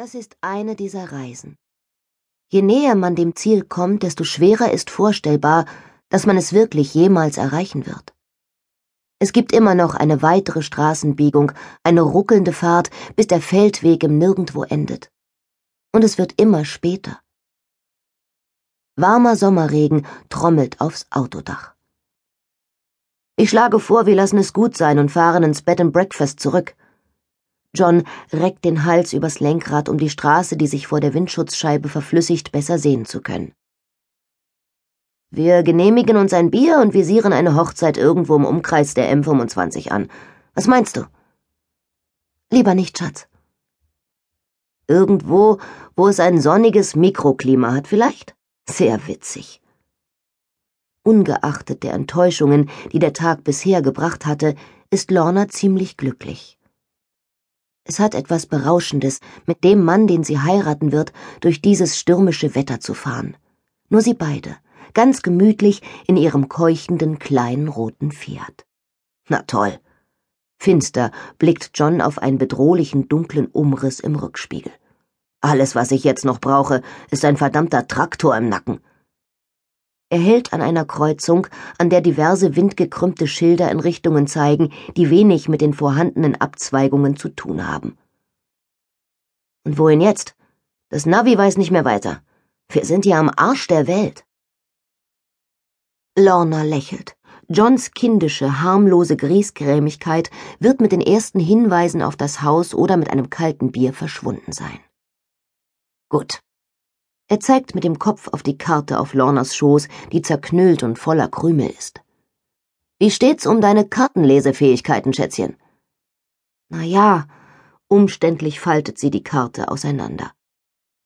Das ist eine dieser Reisen. Je näher man dem Ziel kommt, desto schwerer ist vorstellbar, dass man es wirklich jemals erreichen wird. Es gibt immer noch eine weitere Straßenbiegung, eine ruckelnde Fahrt, bis der Feldweg im Nirgendwo endet. Und es wird immer später. Warmer Sommerregen trommelt aufs Autodach. Ich schlage vor, wir lassen es gut sein und fahren ins Bed and Breakfast zurück. John reckt den Hals übers Lenkrad, um die Straße, die sich vor der Windschutzscheibe verflüssigt, besser sehen zu können. Wir genehmigen uns ein Bier und visieren eine Hochzeit irgendwo im Umkreis der M25 an. Was meinst du? Lieber nicht, Schatz. Irgendwo, wo es ein sonniges Mikroklima hat, vielleicht? Sehr witzig. Ungeachtet der Enttäuschungen, die der Tag bisher gebracht hatte, ist Lorna ziemlich glücklich. Es hat etwas Berauschendes, mit dem Mann, den sie heiraten wird, durch dieses stürmische Wetter zu fahren. Nur sie beide, ganz gemütlich in ihrem keuchenden kleinen roten Fiat. Na toll. Finster blickt John auf einen bedrohlichen dunklen Umriss im Rückspiegel. Alles, was ich jetzt noch brauche, ist ein verdammter Traktor im Nacken. Er hält an einer Kreuzung, an der diverse windgekrümmte Schilder in Richtungen zeigen, die wenig mit den vorhandenen Abzweigungen zu tun haben. Und wohin jetzt? Das Navi weiß nicht mehr weiter. Wir sind ja am Arsch der Welt. Lorna lächelt. Johns kindische, harmlose Griesgrämigkeit wird mit den ersten Hinweisen auf das Haus oder mit einem kalten Bier verschwunden sein. Gut, er zeigt mit dem Kopf auf die Karte auf Lornas Schoß, die zerknüllt und voller Krümel ist. Wie steht's um deine Kartenlesefähigkeiten, Schätzchen? Na ja, umständlich faltet sie die Karte auseinander.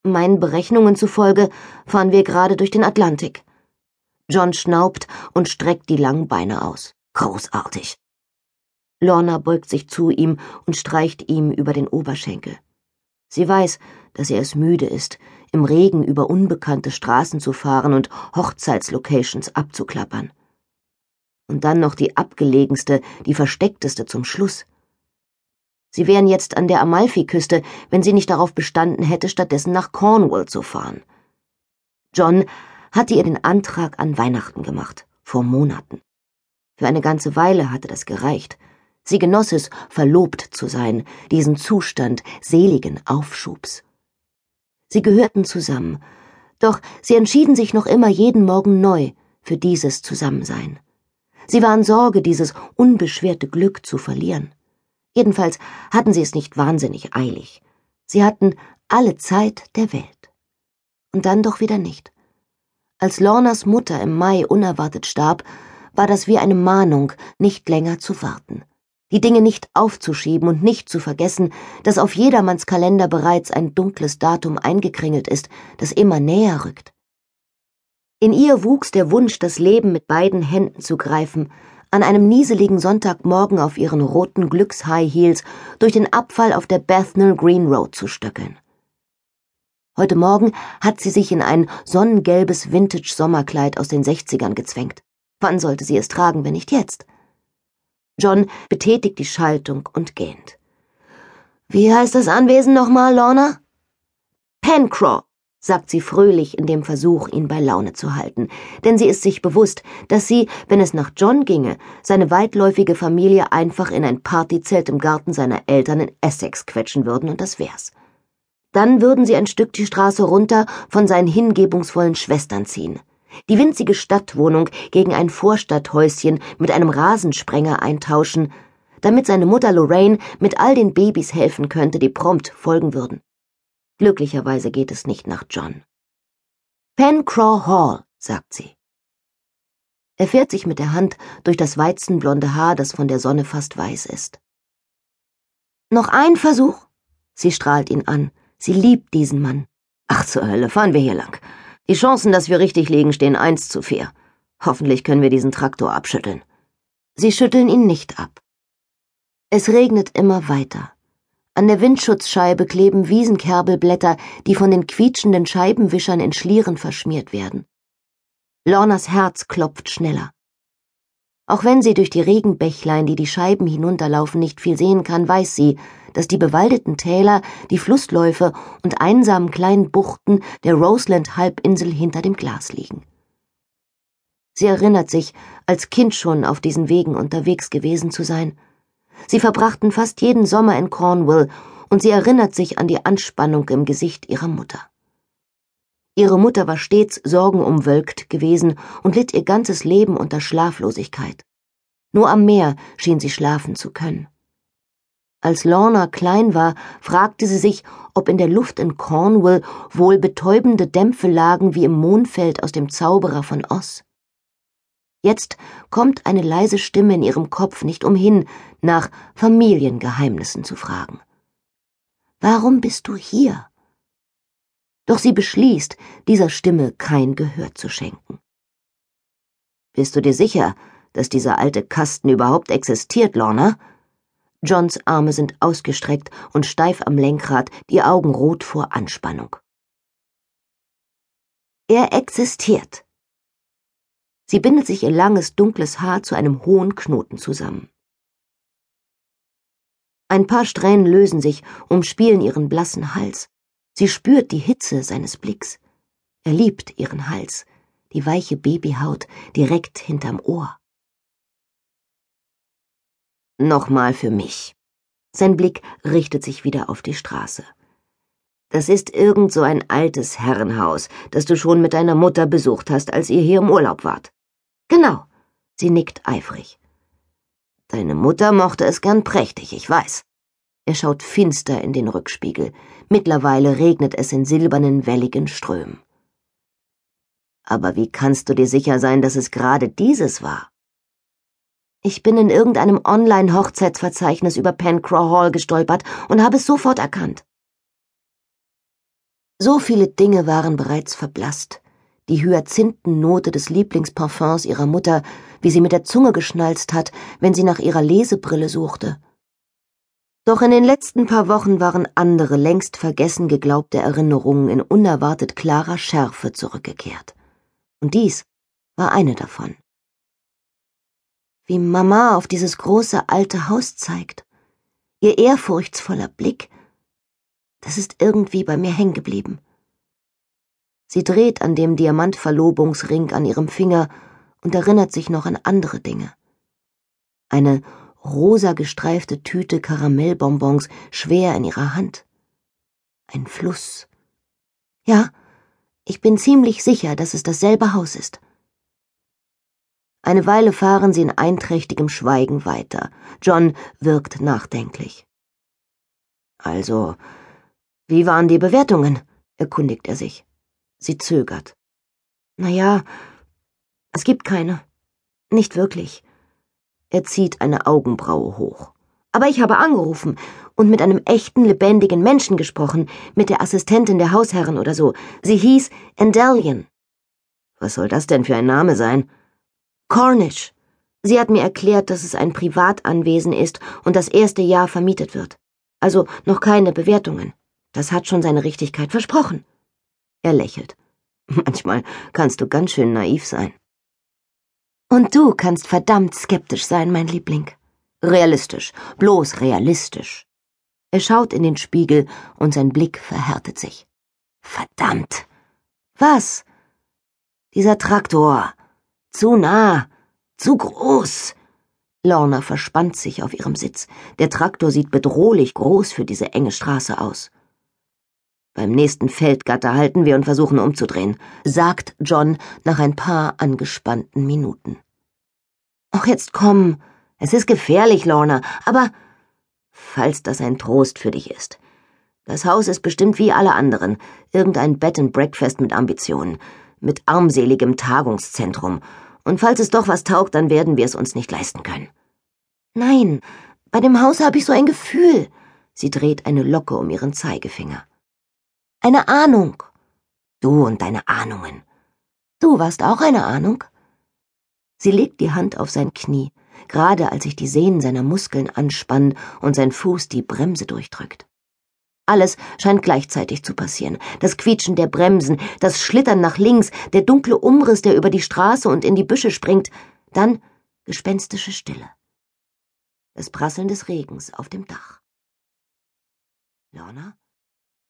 Meinen Berechnungen zufolge fahren wir gerade durch den Atlantik. John schnaubt und streckt die langen Beine aus. Großartig. Lorna beugt sich zu ihm und streicht ihm über den Oberschenkel. Sie weiß, dass er es müde ist, im Regen über unbekannte Straßen zu fahren und Hochzeitslocations abzuklappern. Und dann noch die abgelegenste, die versteckteste zum Schluss. Sie wären jetzt an der Amalfiküste, wenn sie nicht darauf bestanden hätte, stattdessen nach Cornwall zu fahren. John hatte ihr den Antrag an Weihnachten gemacht, vor Monaten. Für eine ganze Weile hatte das gereicht. Sie genoss es, verlobt zu sein, diesen Zustand seligen Aufschubs. Sie gehörten zusammen, doch sie entschieden sich noch immer jeden Morgen neu für dieses Zusammensein. Sie waren Sorge, dieses unbeschwerte Glück zu verlieren. Jedenfalls hatten sie es nicht wahnsinnig eilig. Sie hatten alle Zeit der Welt. Und dann doch wieder nicht. Als Lornas Mutter im Mai unerwartet starb, war das wie eine Mahnung, nicht länger zu warten die Dinge nicht aufzuschieben und nicht zu vergessen, dass auf jedermanns Kalender bereits ein dunkles Datum eingekringelt ist, das immer näher rückt. In ihr wuchs der Wunsch, das Leben mit beiden Händen zu greifen, an einem nieseligen Sonntagmorgen auf ihren roten Glücks-High Heels durch den Abfall auf der Bethnal Green Road zu stöckeln. Heute Morgen hat sie sich in ein sonnengelbes Vintage-Sommerkleid aus den Sechzigern gezwängt. Wann sollte sie es tragen, wenn nicht jetzt? John betätigt die Schaltung und gähnt. Wie heißt das Anwesen nochmal, Lorna? Pencraw, sagt sie fröhlich in dem Versuch, ihn bei Laune zu halten, denn sie ist sich bewusst, dass sie, wenn es nach John ginge, seine weitläufige Familie einfach in ein Partyzelt im Garten seiner Eltern in Essex quetschen würden und das wär's. Dann würden sie ein Stück die Straße runter von seinen hingebungsvollen Schwestern ziehen die winzige Stadtwohnung gegen ein Vorstadthäuschen mit einem Rasensprenger eintauschen, damit seine Mutter Lorraine mit all den Babys helfen könnte, die prompt folgen würden. Glücklicherweise geht es nicht nach John. Pencraw Hall, sagt sie. Er fährt sich mit der Hand durch das weizenblonde Haar, das von der Sonne fast weiß ist. Noch ein Versuch? Sie strahlt ihn an. Sie liebt diesen Mann. Ach zur Hölle, fahren wir hier lang. Die Chancen, dass wir richtig liegen, stehen eins zu vier. Hoffentlich können wir diesen Traktor abschütteln. Sie schütteln ihn nicht ab. Es regnet immer weiter. An der Windschutzscheibe kleben Wiesenkerbelblätter, die von den quietschenden Scheibenwischern in Schlieren verschmiert werden. Lornas Herz klopft schneller. Auch wenn sie durch die Regenbächlein, die die Scheiben hinunterlaufen, nicht viel sehen kann, weiß sie, dass die bewaldeten Täler, die Flussläufe und einsamen kleinen Buchten der Roseland-Halbinsel hinter dem Glas liegen. Sie erinnert sich, als Kind schon auf diesen Wegen unterwegs gewesen zu sein. Sie verbrachten fast jeden Sommer in Cornwall und sie erinnert sich an die Anspannung im Gesicht ihrer Mutter. Ihre Mutter war stets sorgenumwölkt gewesen und litt ihr ganzes Leben unter Schlaflosigkeit. Nur am Meer schien sie schlafen zu können. Als Lorna klein war, fragte sie sich, ob in der Luft in Cornwall wohl betäubende Dämpfe lagen wie im Mondfeld aus dem Zauberer von Oz. Jetzt kommt eine leise Stimme in ihrem Kopf nicht umhin, nach Familiengeheimnissen zu fragen. Warum bist du hier? Doch sie beschließt, dieser Stimme kein Gehör zu schenken. Bist du dir sicher, dass dieser alte Kasten überhaupt existiert, Lorna? Johns Arme sind ausgestreckt und steif am Lenkrad, die Augen rot vor Anspannung. Er existiert, Sie bindet sich ihr langes, dunkles Haar zu einem hohen Knoten zusammen. Ein paar Strähnen lösen sich, umspielen ihren blassen Hals. Sie spürt die Hitze seines Blicks. Er liebt ihren Hals, die weiche Babyhaut direkt hinterm Ohr. Nochmal für mich. Sein Blick richtet sich wieder auf die Straße. Das ist irgend so ein altes Herrenhaus, das du schon mit deiner Mutter besucht hast, als ihr hier im Urlaub wart. Genau. Sie nickt eifrig. Deine Mutter mochte es gern prächtig, ich weiß. Er schaut finster in den Rückspiegel. Mittlerweile regnet es in silbernen, welligen Strömen. Aber wie kannst du dir sicher sein, dass es gerade dieses war? Ich bin in irgendeinem Online-Hochzeitsverzeichnis über Pencrow Hall gestolpert und habe es sofort erkannt. So viele Dinge waren bereits verblasst die Hyazinthennote des Lieblingsparfums ihrer Mutter, wie sie mit der Zunge geschnalzt hat, wenn sie nach ihrer Lesebrille suchte. Doch in den letzten paar Wochen waren andere längst vergessen geglaubte Erinnerungen in unerwartet klarer Schärfe zurückgekehrt. Und dies war eine davon. Wie Mama auf dieses große alte Haus zeigt, ihr ehrfurchtsvoller Blick, das ist irgendwie bei mir hängen geblieben. Sie dreht an dem Diamantverlobungsring an ihrem Finger und erinnert sich noch an andere Dinge. Eine rosa gestreifte Tüte Karamellbonbons schwer in ihrer Hand. Ein Fluss. Ja, ich bin ziemlich sicher, dass es dasselbe Haus ist. Eine Weile fahren sie in einträchtigem Schweigen weiter. John wirkt nachdenklich. Also, wie waren die Bewertungen? erkundigt er sich. Sie zögert. Na ja, es gibt keine. Nicht wirklich. Er zieht eine Augenbraue hoch. Aber ich habe angerufen und mit einem echten, lebendigen Menschen gesprochen, mit der Assistentin der Hausherrin oder so. Sie hieß Endelion. Was soll das denn für ein Name sein? Cornish. Sie hat mir erklärt, dass es ein Privatanwesen ist und das erste Jahr vermietet wird. Also noch keine Bewertungen. Das hat schon seine Richtigkeit versprochen. Er lächelt. Manchmal kannst du ganz schön naiv sein. Und du kannst verdammt skeptisch sein, mein Liebling. Realistisch, bloß realistisch. Er schaut in den Spiegel und sein Blick verhärtet sich. Verdammt. Was? Dieser Traktor. Zu nah. Zu groß. Lorna verspannt sich auf ihrem Sitz. Der Traktor sieht bedrohlich groß für diese enge Straße aus. Beim nächsten Feldgatter halten wir und versuchen umzudrehen, sagt John nach ein paar angespannten Minuten. Ach, jetzt komm. Es ist gefährlich, Lorna, aber falls das ein Trost für dich ist. Das Haus ist bestimmt wie alle anderen, irgendein Bed and Breakfast mit Ambitionen, mit armseligem Tagungszentrum. Und falls es doch was taugt, dann werden wir es uns nicht leisten können. Nein, bei dem Haus habe ich so ein Gefühl. Sie dreht eine Locke um ihren Zeigefinger. Eine Ahnung. Du und deine Ahnungen. Du warst auch eine Ahnung. Sie legt die Hand auf sein Knie, gerade als sich die Sehnen seiner Muskeln anspannen und sein Fuß die Bremse durchdrückt. Alles scheint gleichzeitig zu passieren. Das Quietschen der Bremsen, das Schlittern nach links, der dunkle Umriss, der über die Straße und in die Büsche springt. Dann Gespenstische Stille. Das Prasseln des Regens auf dem Dach. Lorna?